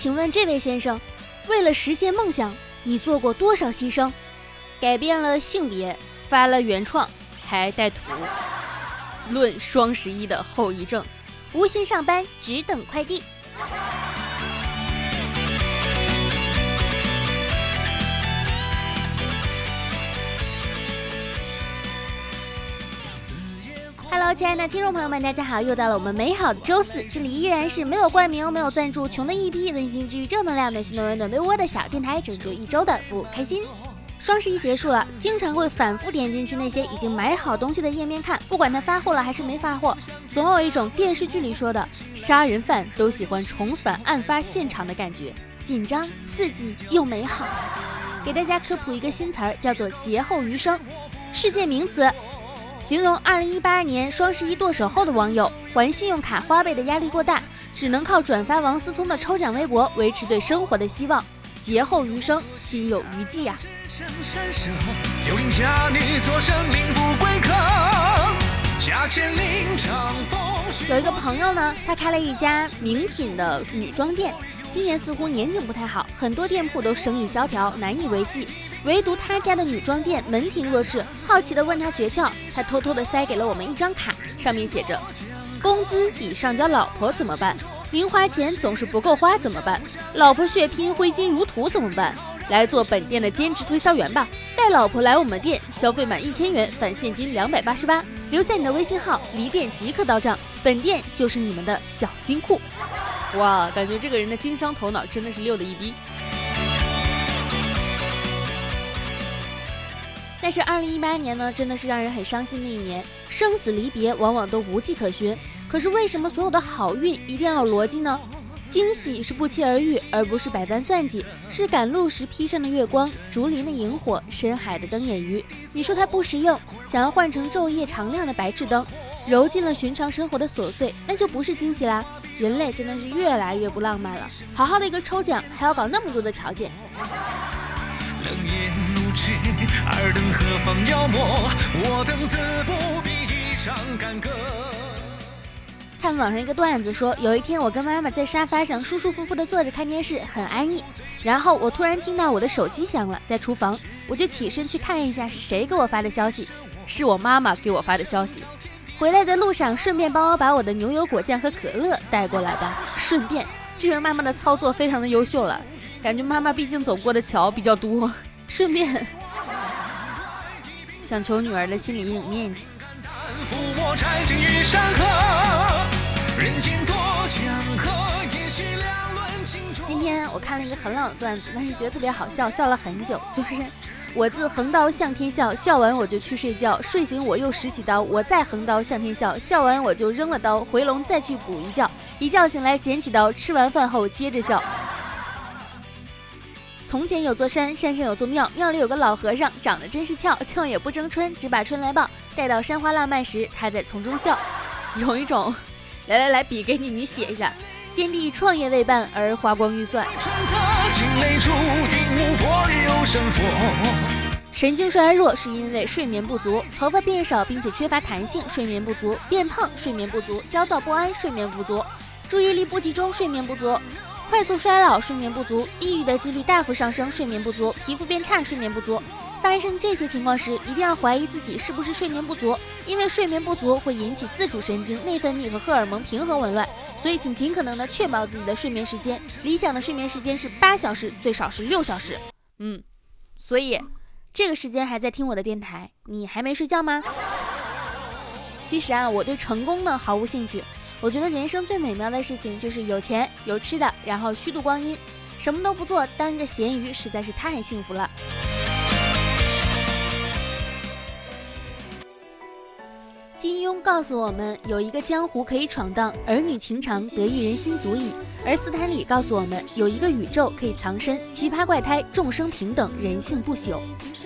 请问这位先生，为了实现梦想，你做过多少牺牲？改变了性别，发了原创，还带图。论双十一的后遗症，无心上班，只等快递。亲爱的听众朋友们，大家好！又到了我们美好的周四，这里依然是没有冠名、没有赞助、穷的一批、温馨治愈、正能量、暖心暖胃暖被窝的小电台，拯救一周的不开心。双十一结束了，经常会反复点进去那些已经买好东西的页面看，不管它发货了还是没发货，总有一种电视剧里说的杀人犯都喜欢重返案发现场的感觉，紧张、刺激又美好。给大家科普一个新词儿，叫做劫后余生，世界名词。形容二零一八年双十一剁手后的网友，还信用卡花呗的压力过大，只能靠转发王思聪的抽奖微博维持对生活的希望。劫后余生，心有余悸呀。有一个朋友呢，他开了一家名品的女装店，今年似乎年景不太好，很多店铺都生意萧条，难以为继。唯独他家的女装店门庭若市，好奇地问他诀窍，他偷偷地塞给了我们一张卡，上面写着：工资抵上交老婆怎么办？零花钱总是不够花怎么办？老婆血拼挥金如土怎么办？来做本店的兼职推销员吧，带老婆来我们店，消费满一千元返现金两百八十八，留下你的微信号，离店即刻到账，本店就是你们的小金库。哇，感觉这个人的经商头脑真的是溜的一逼。但是二零一八年呢，真的是让人很伤心的一年，生死离别往往都无迹可寻。可是为什么所有的好运一定要有逻辑呢？惊喜是不期而遇，而不是百般算计，是赶路时披上的月光，竹林的萤火，深海的灯眼鱼。你说它不实用，想要换成昼夜常亮的白炽灯，揉进了寻常生活的琐碎，那就不是惊喜啦。人类真的是越来越不浪漫了，好好的一个抽奖，还要搞那么多的条件。二等何方妖魔？我等自不必一场干戈。看网上一个段子说，有一天我跟妈妈在沙发上舒舒服服的坐着看电视，很安逸。然后我突然听到我的手机响了，在厨房，我就起身去看一下是谁给我发的消息，是我妈妈给我发的消息。回来的路上顺便帮我把我的牛油果酱和可乐带过来吧。顺便，这位妈妈的操作非常的优秀了，感觉妈妈毕竟走过的桥比较多。顺便想求女儿的心理阴影面积。今天我看了一个很老的段子，但是觉得特别好笑，笑了很久。就是我自横刀向天笑，笑完我就去睡觉，睡醒我又拾起刀，我再横刀向天笑，笑完我就扔了刀，回笼再去补一觉，一觉醒来捡起刀，吃完饭后接着笑。从前有座山，山上有座庙，庙里有个老和尚，长得真是俏，俏也不争春，只把春来报。待到山花烂漫时，他在丛中笑。有一种，来来来，笔给你，你写一下。先帝创业未半而花光预算。神经衰弱是因为睡眠不足，头发变少并且缺乏弹性，睡眠不足；变胖，睡眠不足；焦躁不安，睡眠不足；注意力不集中，睡眠不足。快速衰老，睡眠不足，抑郁的几率大幅上升，睡眠不足，皮肤变差，睡眠不足。发生这些情况时，一定要怀疑自己是不是睡眠不足，因为睡眠不足会引起自主神经、内分泌和荷尔蒙平衡紊乱。所以，请尽可能的确保自己的睡眠时间，理想的睡眠时间是八小时，最少是六小时。嗯，所以这个时间还在听我的电台，你还没睡觉吗？其实啊，我对成功呢毫无兴趣。我觉得人生最美妙的事情就是有钱有吃的，然后虚度光阴，什么都不做，当个咸鱼实在是太幸福了。金庸告诉我们，有一个江湖可以闯荡，儿女情长得一人心足矣；而斯坦李告诉我们，有一个宇宙可以藏身，奇葩怪胎，众生平等，人性不朽。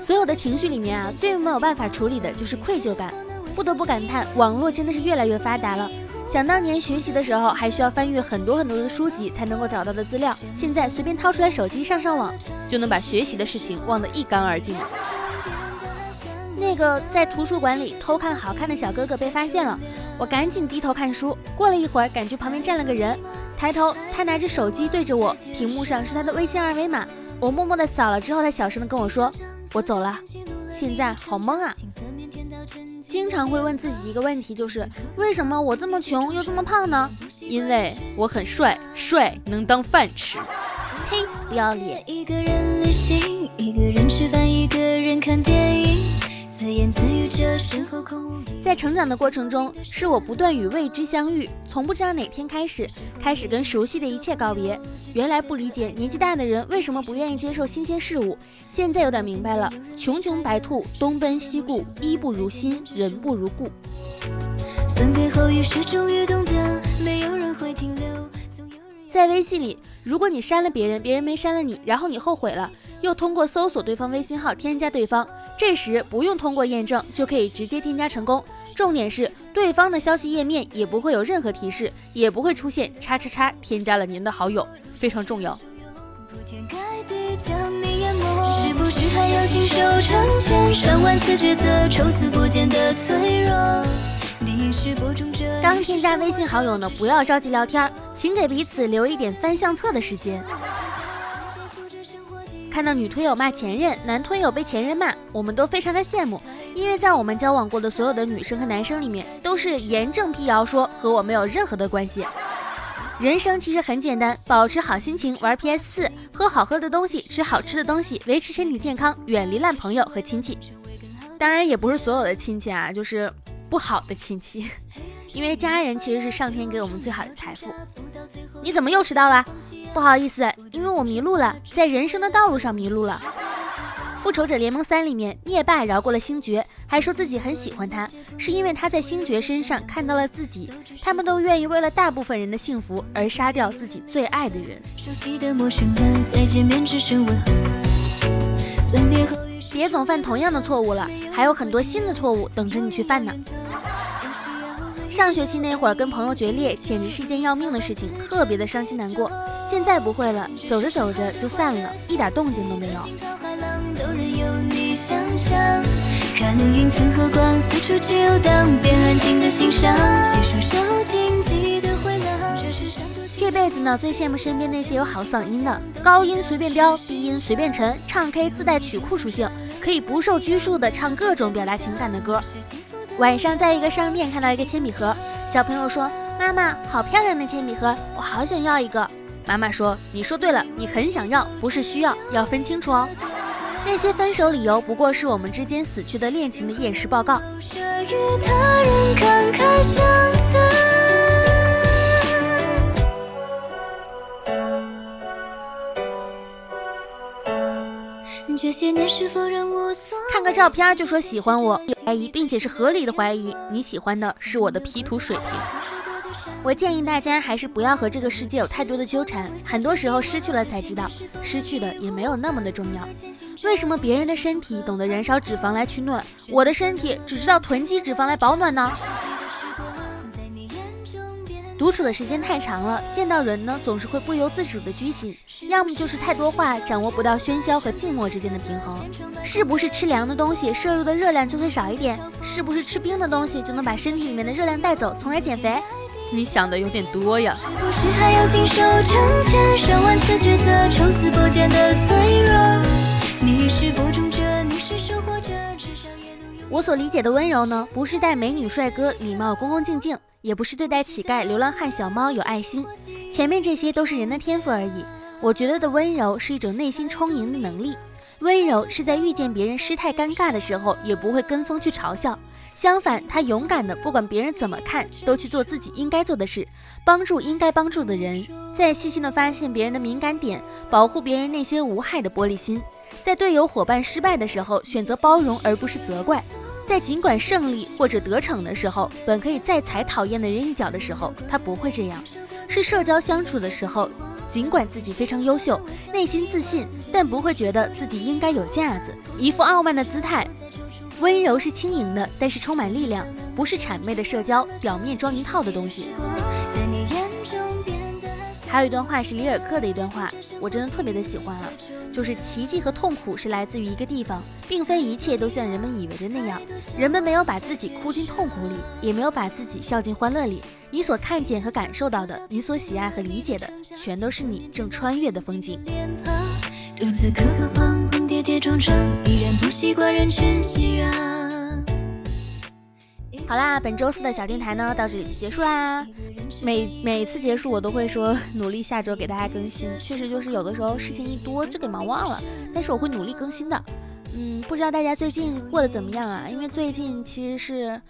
所有的情绪里面啊，最没有办法处理的就是愧疚感。不得不感叹，网络真的是越来越发达了。想当年学习的时候，还需要翻阅很多很多的书籍才能够找到的资料，现在随便掏出来手机上上网，就能把学习的事情忘得一干二净。那个在图书馆里偷看好看的小哥哥被发现了，我赶紧低头看书。过了一会儿，感觉旁边站了个人，抬头，他拿着手机对着我，屏幕上是他的微信二维码。我默默的扫了之后，他小声的跟我说：“我走了。”现在好懵啊！常会问自己一个问题，就是为什么我这么穷又这么胖呢？因为我很帅，帅能当饭吃。嘿，不要脸！一个人旅行，一个人吃饭，一个人看电。在成长的过程中，是我不断与未知相遇，从不知道哪天开始，开始跟熟悉的一切告别。原来不理解年纪大的人为什么不愿意接受新鲜事物，现在有点明白了。穷穷白兔，东奔西顾，衣不如新，人不如故。分别后，于是终于懂得，没有人会停留。在微信里，如果你删了别人，别人没删了你，然后你后悔了，又通过搜索对方微信号添加对方。这时不用通过验证就可以直接添加成功，重点是对方的消息页面也不会有任何提示，也不会出现叉叉叉添加了您的好友，非常重要。刚添加微信好友呢，不要着急聊天，请给彼此留一点翻相册的时间。看到女推友骂前任，男推友被前任骂，我们都非常的羡慕，因为在我们交往过的所有的女生和男生里面，都是严正辟谣说和我没有任何的关系。人生其实很简单，保持好心情，玩 PS 四，喝好喝的东西，吃好吃的东西，维持身体健康，远离烂朋友和亲戚。当然也不是所有的亲戚啊，就是不好的亲戚，因为家人其实是上天给我们最好的财富。你怎么又迟到了？不好意思，因为我迷路了，在人生的道路上迷路了。复仇者联盟三里面，灭霸饶过了星爵，还说自己很喜欢他，是因为他在星爵身上看到了自己。他们都愿意为了大部分人的幸福而杀掉自己最爱的人。别总犯同样的错误了，还有很多新的错误等着你去犯呢。上学期那会儿跟朋友决裂，简直是一件要命的事情，特别的伤心难过。现在不会了，走着走着就散了，一点动静都没有。这辈子呢，最羡慕身边那些有好嗓音的，高音随便飙，低音随便沉，唱 K 自带曲库属性，可以不受拘束的唱各种表达情感的歌。晚上在一个商店看到一个铅笔盒，小朋友说：“妈妈，好漂亮的铅笔盒，我好想要一个。”妈妈说：“你说对了，你很想要，不是需要，要分清楚哦。那些分手理由不过是我们之间死去的恋情的验尸报告。”这些年是否让看个照片就说喜欢我，怀疑并且是合理的怀疑，你喜欢的是我的 P 图水平。我建议大家还是不要和这个世界有太多的纠缠，很多时候失去了才知道，失去的也没有那么的重要。为什么别人的身体懂得燃烧脂肪来取暖，我的身体只知道囤积脂肪来保暖呢？独处的时间太长了，见到人呢，总是会不由自主的拘谨，要么就是太多话，掌握不到喧嚣和静默之间的平衡。是不是吃凉的东西摄入的热量就会少一点？是不是吃冰的东西就能把身体里面的热量带走，从而减肥？你想的有点多呀。我所理解的温柔呢，不是待美女帅哥礼貌恭恭敬敬。也不是对待乞丐、流浪汉、小猫有爱心，前面这些都是人的天赋而已。我觉得的温柔是一种内心充盈的能力，温柔是在遇见别人失态尴尬的时候，也不会跟风去嘲笑。相反，他勇敢的不管别人怎么看，都去做自己应该做的事，帮助应该帮助的人，在细心的发现别人的敏感点，保护别人那些无害的玻璃心，在队友伙伴失败的时候，选择包容而不是责怪。在尽管胜利或者得逞的时候，本可以再踩讨厌的人一脚的时候，他不会这样；是社交相处的时候，尽管自己非常优秀，内心自信，但不会觉得自己应该有架子，一副傲慢的姿态。温柔是轻盈的，但是充满力量，不是谄媚的社交，表面装一套的东西。还有一段话是里尔克的一段话，我真的特别的喜欢啊，就是奇迹和痛苦是来自于一个地方，并非一切都像人们以为的那样。人们没有把自己哭进痛苦里，也没有把自己笑进欢乐里。你所看见和感受到的，你所喜爱和理解的，全都是你正穿越的风景。独自磕磕碰碰，跌跌撞撞，依然不习惯人群熙攘。好啦，本周四的小电台呢到这里就结束啦。每每次结束我都会说努力下周给大家更新，确实就是有的时候事情一多就给忙忘了，但是我会努力更新的。嗯，不知道大家最近过得怎么样啊？因为最近其实是。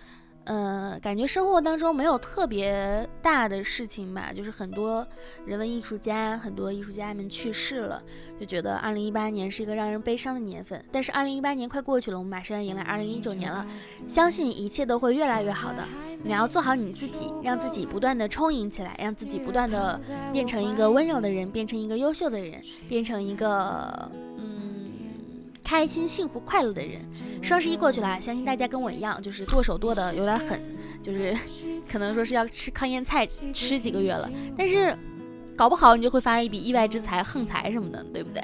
呃，感觉生活当中没有特别大的事情吧，就是很多人文艺术家，很多艺术家们去世了，就觉得二零一八年是一个让人悲伤的年份。但是二零一八年快过去了，我们马上要迎来二零一九年了，相信一切都会越来越好的。你要做好你自己，让自己不断的充盈起来，让自己不断的变成一个温柔的人，变成一个优秀的人，变成一个。开心、幸福、快乐的人，双十一过去了，相信大家跟我一样，就是剁手剁的有点狠，就是可能说是要吃糠咽菜吃几个月了。但是搞不好你就会发一笔意外之财、横财什么的，对不对？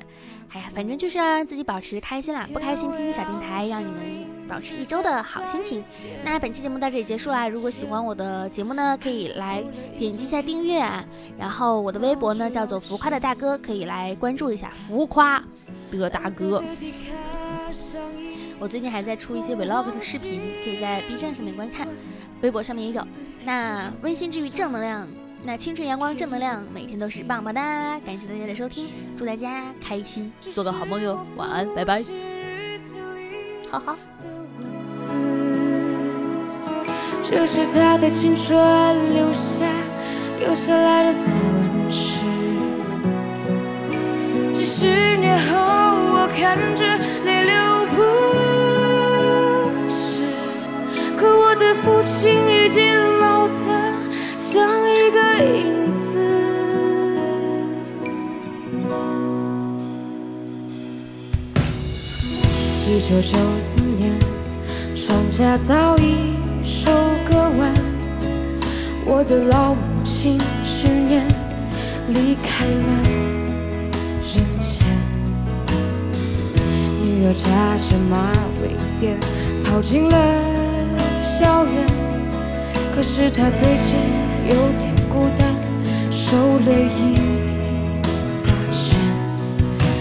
哎呀，反正就是让自己保持开心啦，不开心听听小电台，让你们保持一周的好心情。那本期节目到这里结束啦，如果喜欢我的节目呢，可以来点击一下订阅啊。然后我的微博呢叫做浮夸的大哥，可以来关注一下浮夸。的大哥，我最近还在出一些 vlog 的视频，可以在 B 站上面观看，微博上面也有。那温馨治愈正能量，那青春阳光正能量，每天都是棒棒哒！感谢大家的收听，祝大家开心，做个好梦哟，晚安，拜拜。好好。这是他的青春留下留下来的散文诗，几十年后。看着泪流不止，可我的父亲已经老得像一个影子。一九九四年，庄稼早已收割完，我的老母亲去年离开了。扎着马尾辫跑进了校园，可是他最近有点孤单，瘦了一大圈。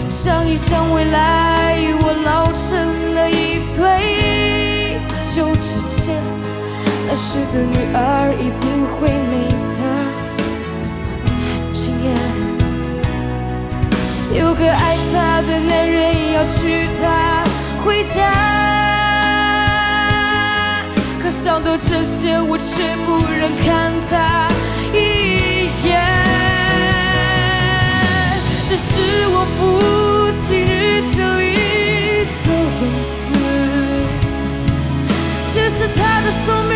想一想未来，我老成了一堆旧纸钱，那时的女儿一定会美得很惊艳。有个爱她的男人要娶想到这些，我却不忍看他一眼。这是我父亲日子里的文字，这是他的生命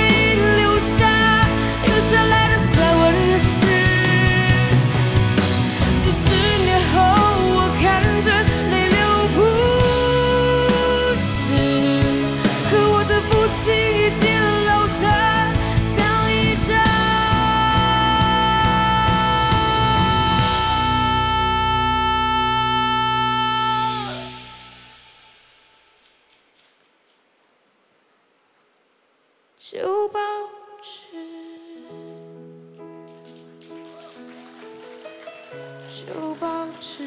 旧报纸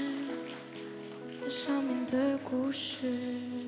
那上面的故事。